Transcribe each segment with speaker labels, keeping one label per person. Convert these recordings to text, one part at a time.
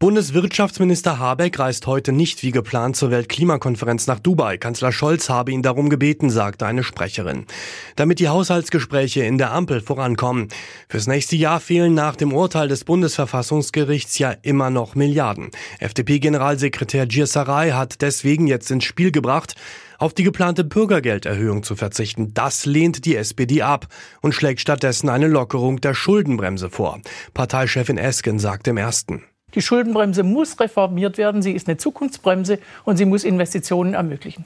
Speaker 1: Bundeswirtschaftsminister Habeck reist heute nicht wie geplant zur Weltklimakonferenz nach Dubai. Kanzler Scholz habe ihn darum gebeten, sagte eine Sprecherin. Damit die Haushaltsgespräche in der Ampel vorankommen. Fürs nächste Jahr fehlen nach dem Urteil des Bundesverfassungsgerichts ja immer noch Milliarden. FDP-Generalsekretär Giersaray hat deswegen jetzt ins Spiel gebracht, auf die geplante Bürgergelderhöhung zu verzichten. Das lehnt die SPD ab und schlägt stattdessen eine Lockerung der Schuldenbremse vor. Parteichefin Esken sagt im ersten.
Speaker 2: Die Schuldenbremse muss reformiert werden. Sie ist eine Zukunftsbremse und sie muss Investitionen ermöglichen.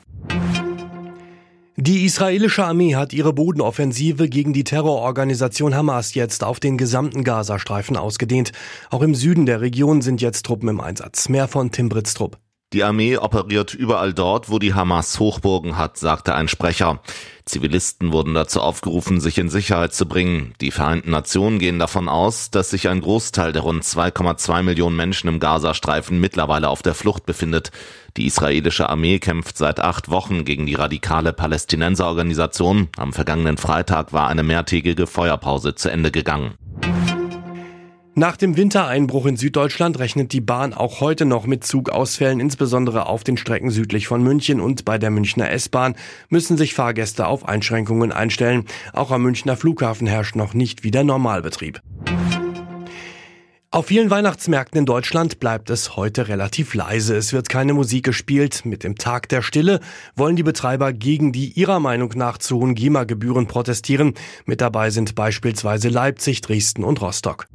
Speaker 1: Die israelische Armee hat ihre Bodenoffensive gegen die Terrororganisation Hamas jetzt auf den gesamten Gazastreifen ausgedehnt. Auch im Süden der Region sind jetzt Truppen im Einsatz. Mehr von Tim Britztrup.
Speaker 3: Die Armee operiert überall dort, wo die Hamas Hochburgen hat, sagte ein Sprecher. Zivilisten wurden dazu aufgerufen, sich in Sicherheit zu bringen. Die Vereinten Nationen gehen davon aus, dass sich ein Großteil der rund 2,2 Millionen Menschen im Gazastreifen mittlerweile auf der Flucht befindet. Die israelische Armee kämpft seit acht Wochen gegen die radikale Palästinenserorganisation. Am vergangenen Freitag war eine mehrtägige Feuerpause zu Ende gegangen.
Speaker 1: Nach dem Wintereinbruch in Süddeutschland rechnet die Bahn auch heute noch mit Zugausfällen, insbesondere auf den Strecken südlich von München und bei der Münchner S-Bahn müssen sich Fahrgäste auf Einschränkungen einstellen. Auch am Münchner Flughafen herrscht noch nicht wieder Normalbetrieb. Auf vielen Weihnachtsmärkten in Deutschland bleibt es heute relativ leise. Es wird keine Musik gespielt. Mit dem Tag der Stille wollen die Betreiber gegen die ihrer Meinung nach zu hohen GEMA-Gebühren protestieren. Mit dabei sind beispielsweise Leipzig, Dresden und Rostock.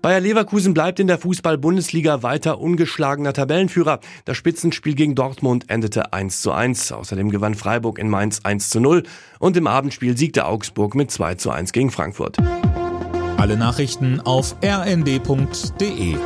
Speaker 1: Bayer Leverkusen bleibt in der Fußball-Bundesliga weiter ungeschlagener Tabellenführer. Das Spitzenspiel gegen Dortmund endete 1 zu 1. Außerdem gewann Freiburg in Mainz 1 zu 0 und im Abendspiel siegte Augsburg mit 2 zu 1 gegen Frankfurt.
Speaker 4: Alle Nachrichten auf rnd.de